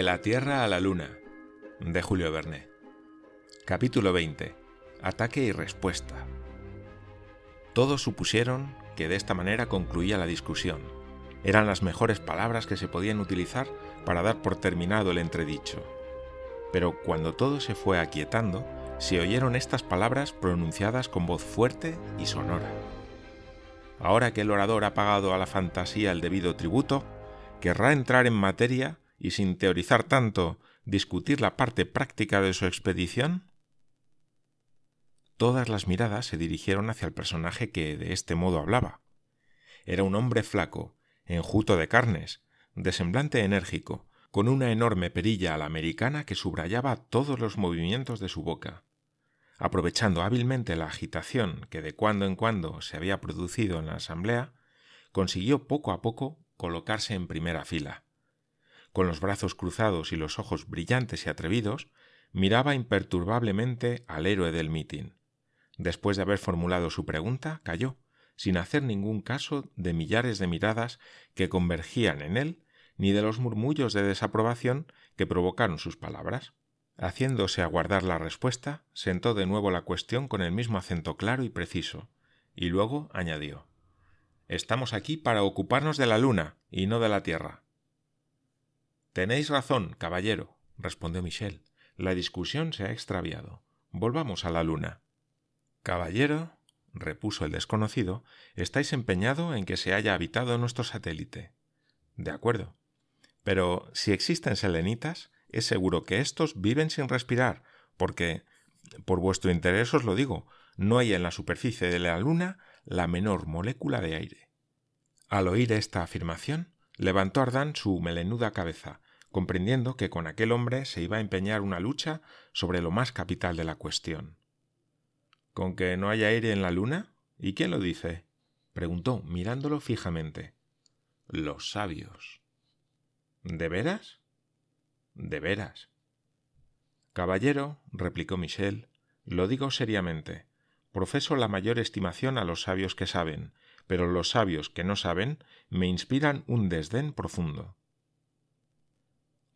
De la Tierra a la Luna, de Julio Verne. Capítulo 20. Ataque y respuesta. Todos supusieron que de esta manera concluía la discusión. Eran las mejores palabras que se podían utilizar para dar por terminado el entredicho. Pero cuando todo se fue aquietando, se oyeron estas palabras pronunciadas con voz fuerte y sonora. Ahora que el orador ha pagado a la fantasía el debido tributo, querrá entrar en materia y sin teorizar tanto, discutir la parte práctica de su expedición? Todas las miradas se dirigieron hacia el personaje que de este modo hablaba. Era un hombre flaco, enjuto de carnes, de semblante enérgico, con una enorme perilla a la americana que subrayaba todos los movimientos de su boca. Aprovechando hábilmente la agitación que de cuando en cuando se había producido en la asamblea, consiguió poco a poco colocarse en primera fila con los brazos cruzados y los ojos brillantes y atrevidos, miraba imperturbablemente al héroe del mitin. Después de haber formulado su pregunta, calló, sin hacer ningún caso de millares de miradas que convergían en él, ni de los murmullos de desaprobación que provocaron sus palabras. Haciéndose aguardar la respuesta, sentó de nuevo la cuestión con el mismo acento claro y preciso, y luego añadió Estamos aquí para ocuparnos de la luna y no de la Tierra. Tenéis razón, caballero, respondió Michel. La discusión se ha extraviado. Volvamos a la luna. Caballero, repuso el desconocido, estáis empeñado en que se haya habitado nuestro satélite. De acuerdo. Pero si existen selenitas, es seguro que éstos viven sin respirar, porque, por vuestro interés os lo digo, no hay en la superficie de la Luna la menor molécula de aire. Al oír esta afirmación, levantó Ardán su melenuda cabeza, comprendiendo que con aquel hombre se iba a empeñar una lucha sobre lo más capital de la cuestión. ¿Con que no hay aire en la luna? ¿Y quién lo dice? preguntó, mirándolo fijamente. Los sabios. ¿De veras? De veras. Caballero, replicó Michel, lo digo seriamente. Profeso la mayor estimación a los sabios que saben, pero los sabios que no saben me inspiran un desdén profundo.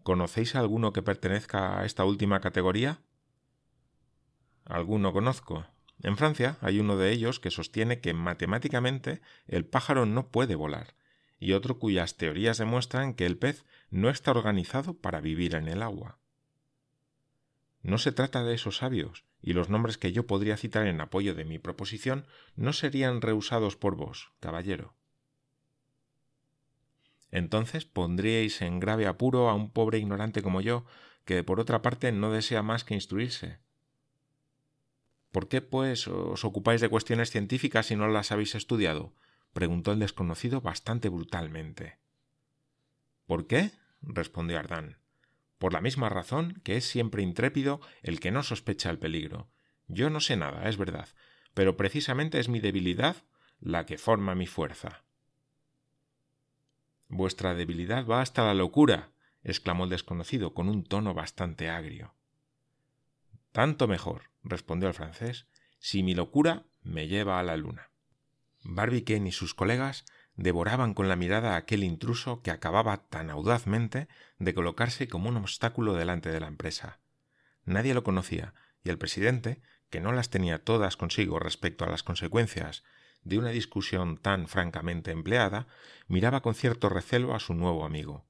¿Conocéis a alguno que pertenezca a esta última categoría? Alguno conozco. En Francia hay uno de ellos que sostiene que matemáticamente el pájaro no puede volar, y otro cuyas teorías demuestran que el pez no está organizado para vivir en el agua. No se trata de esos sabios, y los nombres que yo podría citar en apoyo de mi proposición no serían rehusados por vos, caballero. Entonces pondríais en grave apuro a un pobre ignorante como yo, que por otra parte no desea más que instruirse. ¿Por qué, pues, os ocupáis de cuestiones científicas si no las habéis estudiado? preguntó el desconocido bastante brutalmente. ¿Por qué? respondió Ardán por la misma razón que es siempre intrépido el que no sospecha el peligro. Yo no sé nada, es verdad, pero precisamente es mi debilidad la que forma mi fuerza. Vuestra debilidad va hasta la locura, exclamó el desconocido con un tono bastante agrio. Tanto mejor, respondió el francés, si mi locura me lleva a la luna. Barbicane y sus colegas devoraban con la mirada a aquel intruso que acababa tan audazmente de colocarse como un obstáculo delante de la empresa. Nadie lo conocía, y el presidente, que no las tenía todas consigo respecto a las consecuencias de una discusión tan francamente empleada, miraba con cierto recelo a su nuevo amigo.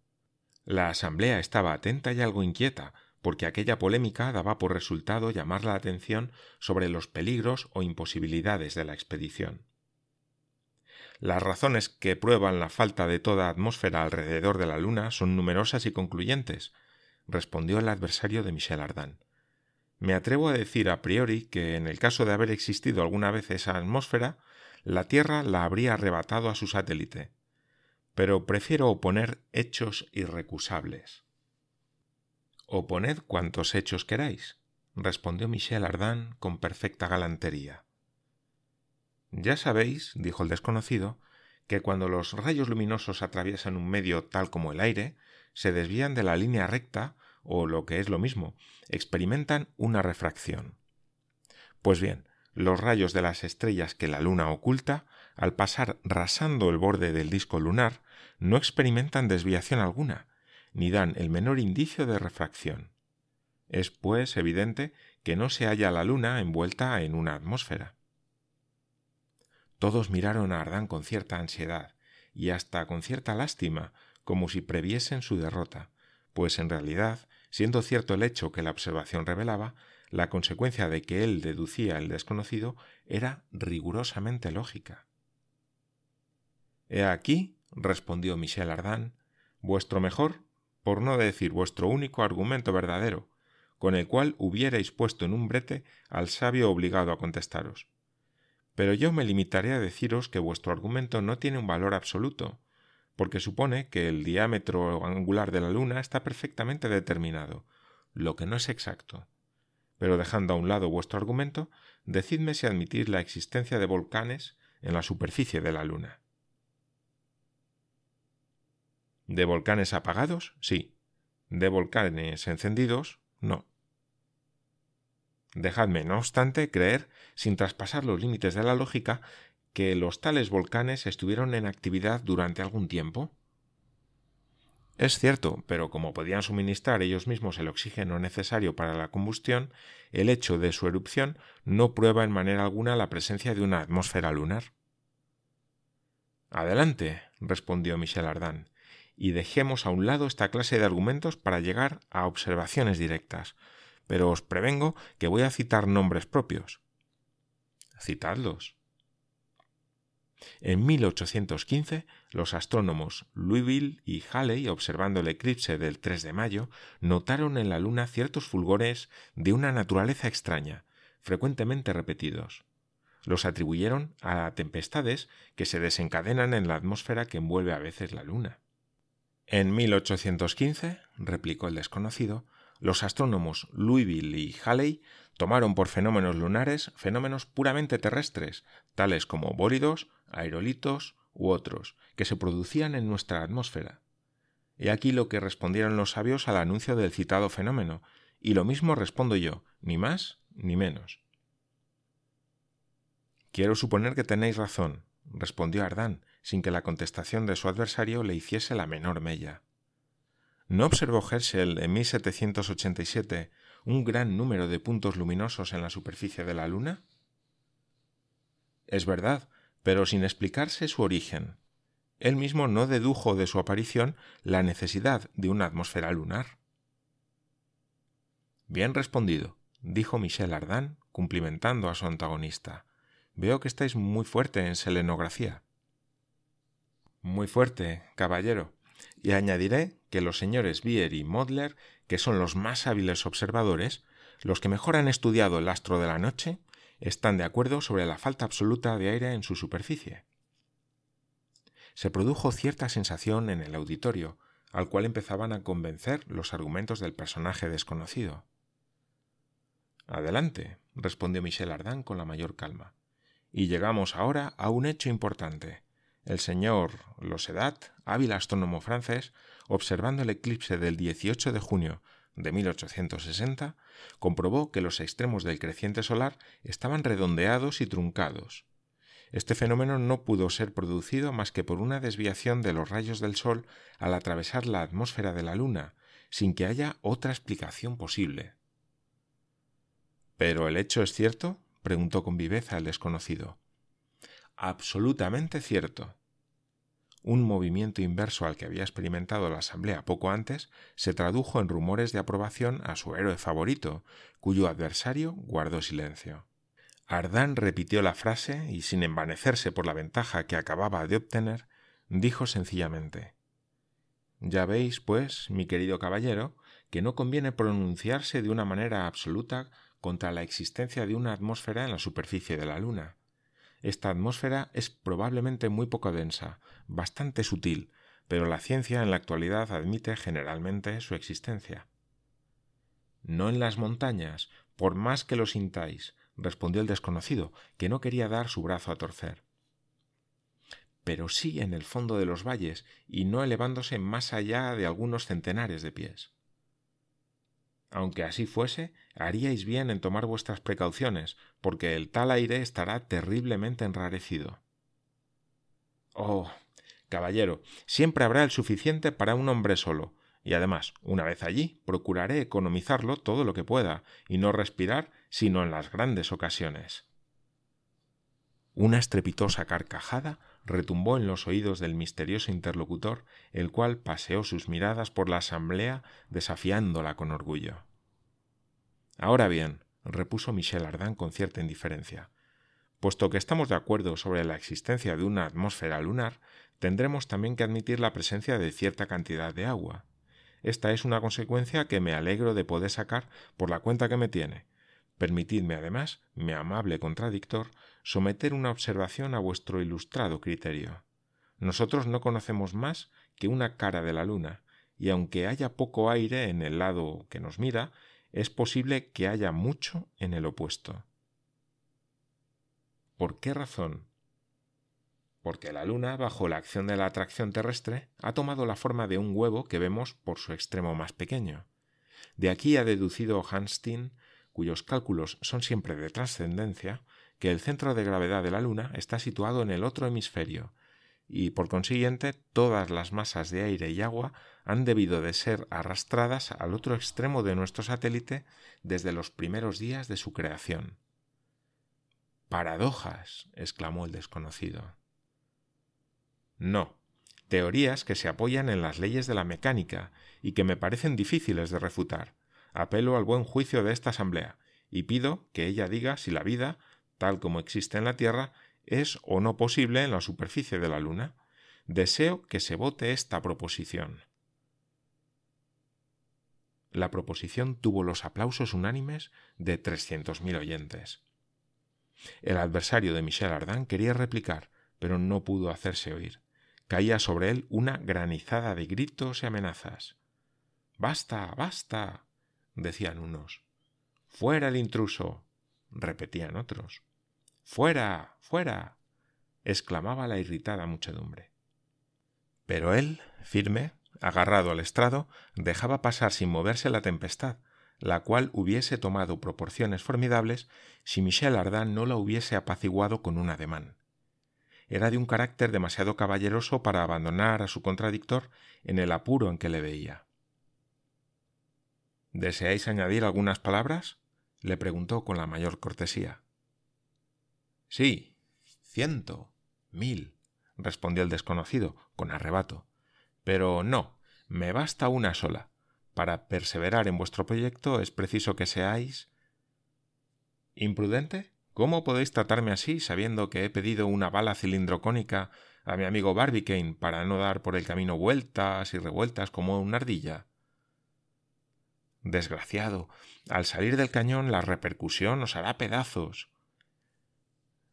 La asamblea estaba atenta y algo inquieta, porque aquella polémica daba por resultado llamar la atención sobre los peligros o imposibilidades de la expedición. Las razones que prueban la falta de toda atmósfera alrededor de la Luna son numerosas y concluyentes, respondió el adversario de Michel Ardan. Me atrevo a decir a priori que en el caso de haber existido alguna vez esa atmósfera, la Tierra la habría arrebatado a su satélite. Pero prefiero oponer hechos irrecusables. Oponed cuantos hechos queráis, respondió Michel Ardan con perfecta galantería. Ya sabéis, dijo el desconocido, que cuando los rayos luminosos atraviesan un medio tal como el aire, se desvían de la línea recta o, lo que es lo mismo, experimentan una refracción. Pues bien, los rayos de las estrellas que la luna oculta, al pasar rasando el borde del disco lunar, no experimentan desviación alguna, ni dan el menor indicio de refracción. Es, pues, evidente que no se halla la luna envuelta en una atmósfera. Todos miraron a Ardán con cierta ansiedad y hasta con cierta lástima, como si previesen su derrota, pues en realidad, siendo cierto el hecho que la observación revelaba, la consecuencia de que él deducía el desconocido era rigurosamente lógica. He aquí, respondió Michel Ardán, vuestro mejor, por no decir vuestro único argumento verdadero, con el cual hubierais puesto en un brete al sabio obligado a contestaros. Pero yo me limitaré a deciros que vuestro argumento no tiene un valor absoluto, porque supone que el diámetro angular de la Luna está perfectamente determinado, lo que no es exacto. Pero dejando a un lado vuestro argumento, decidme si admitís la existencia de volcanes en la superficie de la Luna. ¿De volcanes apagados? Sí. ¿De volcanes encendidos? No. Dejadme, no obstante, creer, sin traspasar los límites de la lógica, que los tales volcanes estuvieron en actividad durante algún tiempo. Es cierto, pero como podían suministrar ellos mismos el oxígeno necesario para la combustión, el hecho de su erupción no prueba en manera alguna la presencia de una atmósfera lunar. Adelante, respondió Michel Ardan, y dejemos a un lado esta clase de argumentos para llegar a observaciones directas, pero os prevengo que voy a citar nombres propios. Citadlos. En 1815, los astrónomos Louisville y Halley, observando el eclipse del 3 de mayo, notaron en la luna ciertos fulgores de una naturaleza extraña, frecuentemente repetidos. Los atribuyeron a tempestades que se desencadenan en la atmósfera que envuelve a veces la luna. En 1815, replicó el desconocido, los astrónomos Louisville y Halley tomaron por fenómenos lunares fenómenos puramente terrestres, tales como bólidos, aerolitos u otros, que se producían en nuestra atmósfera. He aquí lo que respondieron los sabios al anuncio del citado fenómeno, y lo mismo respondo yo, ni más ni menos. Quiero suponer que tenéis razón, respondió Ardán, sin que la contestación de su adversario le hiciese la menor mella. ¿No observó Herschel en 1787 un gran número de puntos luminosos en la superficie de la Luna? Es verdad, pero sin explicarse su origen. Él mismo no dedujo de su aparición la necesidad de una atmósfera lunar. Bien respondido, dijo Michel Ardan, cumplimentando a su antagonista. Veo que estáis muy fuerte en selenografía. Muy fuerte, caballero. Y añadiré que los señores Bier y Modler, que son los más hábiles observadores, los que mejor han estudiado el astro de la noche, están de acuerdo sobre la falta absoluta de aire en su superficie. Se produjo cierta sensación en el auditorio, al cual empezaban a convencer los argumentos del personaje desconocido. Adelante, respondió Michel Ardan con la mayor calma. Y llegamos ahora a un hecho importante. El señor Losedat, hábil astrónomo francés, observando el eclipse del 18 de junio de 1860, comprobó que los extremos del creciente solar estaban redondeados y truncados. Este fenómeno no pudo ser producido más que por una desviación de los rayos del Sol al atravesar la atmósfera de la Luna, sin que haya otra explicación posible. ¿Pero el hecho es cierto? preguntó con viveza el desconocido. Absolutamente cierto. Un movimiento inverso al que había experimentado la Asamblea poco antes se tradujo en rumores de aprobación a su héroe favorito, cuyo adversario guardó silencio. Ardán repitió la frase y, sin envanecerse por la ventaja que acababa de obtener, dijo sencillamente Ya veis, pues, mi querido caballero, que no conviene pronunciarse de una manera absoluta contra la existencia de una atmósfera en la superficie de la Luna. Esta atmósfera es probablemente muy poco densa, bastante sutil, pero la ciencia en la actualidad admite generalmente su existencia. No en las montañas, por más que lo sintáis, respondió el desconocido, que no quería dar su brazo a torcer. Pero sí en el fondo de los valles, y no elevándose más allá de algunos centenares de pies. Aunque así fuese, haríais bien en tomar vuestras precauciones, porque el tal aire estará terriblemente enrarecido. Oh. Caballero, siempre habrá el suficiente para un hombre solo, y además, una vez allí, procuraré economizarlo todo lo que pueda y no respirar sino en las grandes ocasiones. Una estrepitosa carcajada retumbó en los oídos del misterioso interlocutor, el cual paseó sus miradas por la asamblea desafiándola con orgullo. Ahora bien, repuso Michel Ardan con cierta indiferencia, puesto que estamos de acuerdo sobre la existencia de una atmósfera lunar, tendremos también que admitir la presencia de cierta cantidad de agua. Esta es una consecuencia que me alegro de poder sacar por la cuenta que me tiene, Permitidme, además, mi amable contradictor, someter una observación a vuestro ilustrado criterio. Nosotros no conocemos más que una cara de la luna, y aunque haya poco aire en el lado que nos mira, es posible que haya mucho en el opuesto. ¿Por qué razón? Porque la luna, bajo la acción de la atracción terrestre, ha tomado la forma de un huevo que vemos por su extremo más pequeño. De aquí ha deducido Hanstein cuyos cálculos son siempre de trascendencia, que el centro de gravedad de la Luna está situado en el otro hemisferio, y por consiguiente todas las masas de aire y agua han debido de ser arrastradas al otro extremo de nuestro satélite desde los primeros días de su creación. Paradojas. exclamó el desconocido. No, teorías que se apoyan en las leyes de la mecánica y que me parecen difíciles de refutar, apelo al buen juicio de esta Asamblea, y pido que ella diga si la vida, tal como existe en la Tierra, es o no posible en la superficie de la Luna. Deseo que se vote esta proposición. La proposición tuvo los aplausos unánimes de trescientos mil oyentes. El adversario de Michel Ardan quería replicar, pero no pudo hacerse oír. Caía sobre él una granizada de gritos y amenazas. Basta, basta decían unos. Fuera el intruso. repetían otros. Fuera. fuera. exclamaba la irritada muchedumbre. Pero él, firme, agarrado al estrado, dejaba pasar sin moverse la tempestad, la cual hubiese tomado proporciones formidables si Michel Ardan no la hubiese apaciguado con un ademán. Era de un carácter demasiado caballeroso para abandonar a su contradictor en el apuro en que le veía. ¿Deseáis añadir algunas palabras? le preguntó con la mayor cortesía. Sí, ciento, mil, respondió el desconocido, con arrebato. Pero no, me basta una sola. Para perseverar en vuestro proyecto es preciso que seáis. ¿Imprudente? ¿Cómo podéis tratarme así sabiendo que he pedido una bala cilindrocónica a mi amigo Barbicane para no dar por el camino vueltas y revueltas como una ardilla? Desgraciado, al salir del cañón la repercusión os hará pedazos.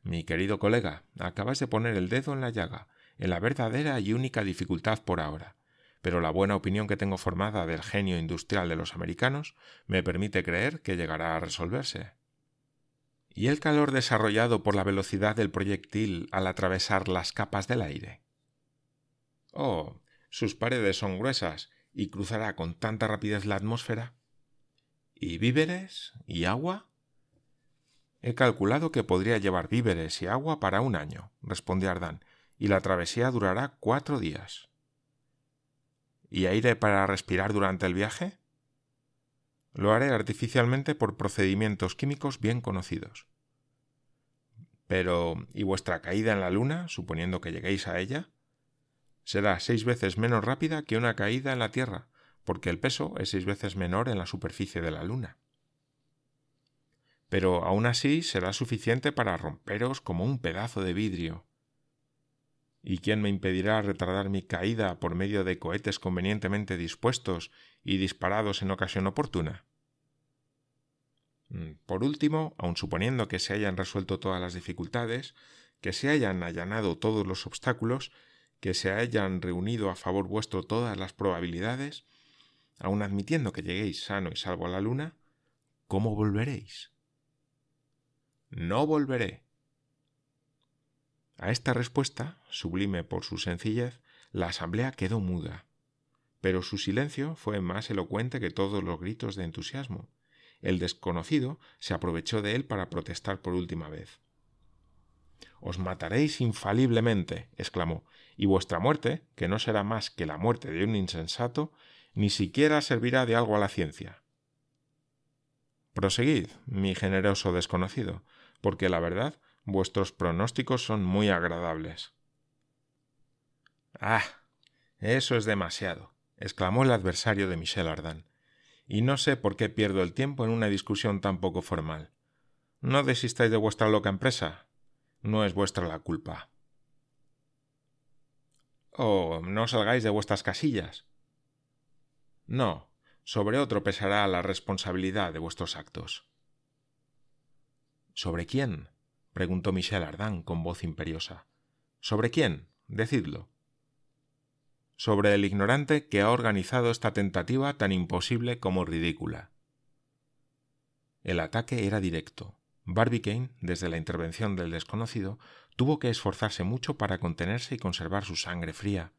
Mi querido colega, acabas de poner el dedo en la llaga, en la verdadera y única dificultad por ahora, pero la buena opinión que tengo formada del genio industrial de los americanos me permite creer que llegará a resolverse. ¿Y el calor desarrollado por la velocidad del proyectil al atravesar las capas del aire? Oh, sus paredes son gruesas y cruzará con tanta rapidez la atmósfera ¿Y víveres? ¿Y agua? He calculado que podría llevar víveres y agua para un año, respondió Ardán, y la travesía durará cuatro días. ¿Y aire para respirar durante el viaje? Lo haré artificialmente por procedimientos químicos bien conocidos. Pero, ¿y vuestra caída en la Luna, suponiendo que lleguéis a ella? Será seis veces menos rápida que una caída en la Tierra, porque el peso es seis veces menor en la superficie de la Luna. Pero aún así será suficiente para romperos como un pedazo de vidrio. ¿Y quién me impedirá retardar mi caída por medio de cohetes convenientemente dispuestos y disparados en ocasión oportuna? Mm, por último, aun suponiendo que se hayan resuelto todas las dificultades, que se hayan allanado todos los obstáculos, que se hayan reunido a favor vuestro todas las probabilidades, aun admitiendo que lleguéis sano y salvo a la luna, ¿cómo volveréis? No volveré. A esta respuesta, sublime por su sencillez, la asamblea quedó muda. Pero su silencio fue más elocuente que todos los gritos de entusiasmo. El desconocido se aprovechó de él para protestar por última vez. Os mataréis infaliblemente, exclamó, y vuestra muerte, que no será más que la muerte de un insensato, ni siquiera servirá de algo a la ciencia. Proseguid, mi generoso desconocido, porque la verdad vuestros pronósticos son muy agradables. Ah. Eso es demasiado, exclamó el adversario de Michel Ardan, y no sé por qué pierdo el tiempo en una discusión tan poco formal. No desistáis de vuestra loca empresa. No es vuestra la culpa. Oh, no salgáis de vuestras casillas. No, sobre otro pesará la responsabilidad de vuestros actos. ¿Sobre quién? preguntó Michel Ardan con voz imperiosa. ¿Sobre quién? Decidlo. Sobre el ignorante que ha organizado esta tentativa tan imposible como ridícula. El ataque era directo. Barbicane, desde la intervención del desconocido, tuvo que esforzarse mucho para contenerse y conservar su sangre fría,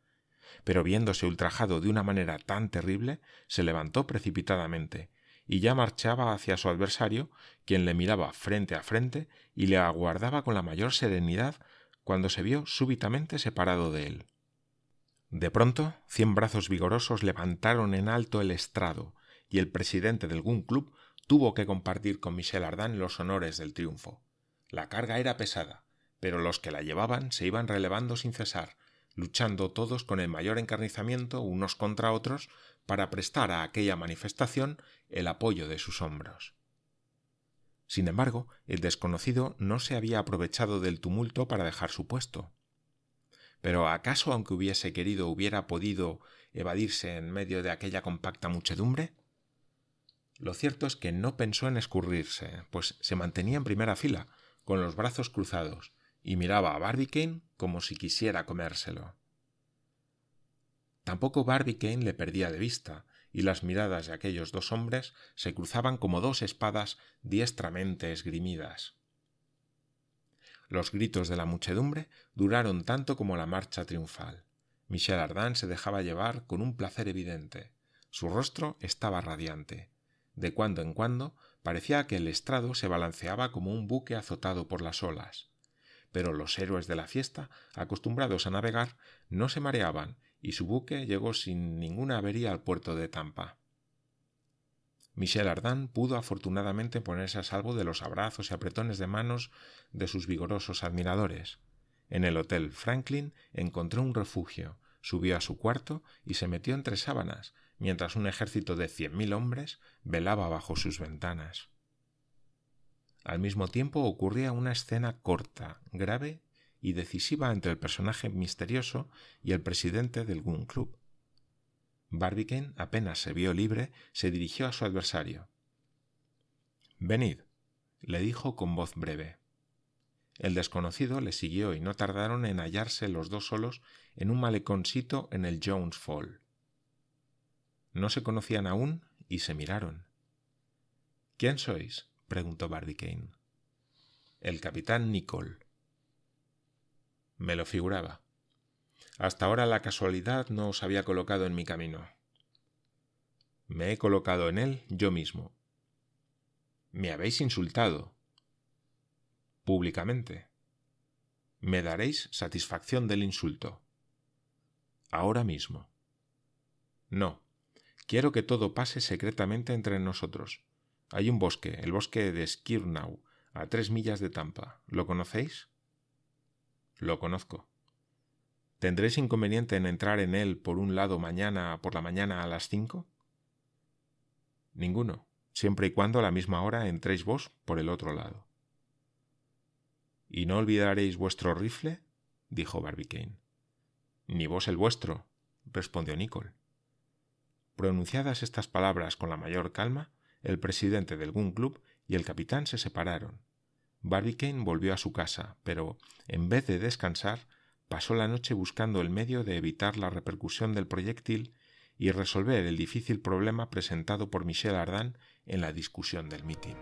pero viéndose ultrajado de una manera tan terrible, se levantó precipitadamente, y ya marchaba hacia su adversario, quien le miraba frente a frente y le aguardaba con la mayor serenidad cuando se vio súbitamente separado de él. De pronto, cien brazos vigorosos levantaron en alto el estrado, y el presidente del Gun Club tuvo que compartir con Michel Ardan los honores del triunfo. La carga era pesada, pero los que la llevaban se iban relevando sin cesar, luchando todos con el mayor encarnizamiento unos contra otros para prestar a aquella manifestación el apoyo de sus hombros. Sin embargo, el desconocido no se había aprovechado del tumulto para dejar su puesto. Pero ¿acaso aunque hubiese querido hubiera podido evadirse en medio de aquella compacta muchedumbre? Lo cierto es que no pensó en escurrirse, pues se mantenía en primera fila, con los brazos cruzados, y miraba a Barbicane como si quisiera comérselo. Tampoco Barbicane le perdía de vista, y las miradas de aquellos dos hombres se cruzaban como dos espadas diestramente esgrimidas. Los gritos de la muchedumbre duraron tanto como la marcha triunfal. Michel Ardan se dejaba llevar con un placer evidente. Su rostro estaba radiante. De cuando en cuando parecía que el estrado se balanceaba como un buque azotado por las olas pero los héroes de la fiesta, acostumbrados a navegar, no se mareaban y su buque llegó sin ninguna avería al puerto de Tampa. Michel Ardan pudo afortunadamente ponerse a salvo de los abrazos y apretones de manos de sus vigorosos admiradores. En el Hotel Franklin encontró un refugio, subió a su cuarto y se metió entre sábanas, mientras un ejército de cien mil hombres velaba bajo sus ventanas. Al mismo tiempo ocurría una escena corta, grave y decisiva entre el personaje misterioso y el presidente del Gun Club. Barbicane apenas se vio libre, se dirigió a su adversario. Venid, le dijo con voz breve. El desconocido le siguió y no tardaron en hallarse los dos solos en un maleconcito en el Jones Fall. No se conocían aún y se miraron. ¿Quién sois? Preguntó Barbicane. El capitán Nicol. Me lo figuraba. Hasta ahora la casualidad no os había colocado en mi camino. Me he colocado en él yo mismo. Me habéis insultado. Públicamente. Me daréis satisfacción del insulto. Ahora mismo. No. Quiero que todo pase secretamente entre nosotros. Hay un bosque, el bosque de Skirnau, a tres millas de Tampa. ¿Lo conocéis? Lo conozco. ¿Tendréis inconveniente en entrar en él por un lado mañana por la mañana a las cinco? Ninguno, siempre y cuando a la misma hora entréis vos por el otro lado. ¿Y no olvidaréis vuestro rifle? dijo Barbicane. Ni vos el vuestro, respondió Nicol. Pronunciadas estas palabras con la mayor calma, el presidente del Gun Club y el capitán se separaron. Barbicane volvió a su casa, pero, en vez de descansar, pasó la noche buscando el medio de evitar la repercusión del proyectil y resolver el difícil problema presentado por Michel Ardan en la discusión del mitin.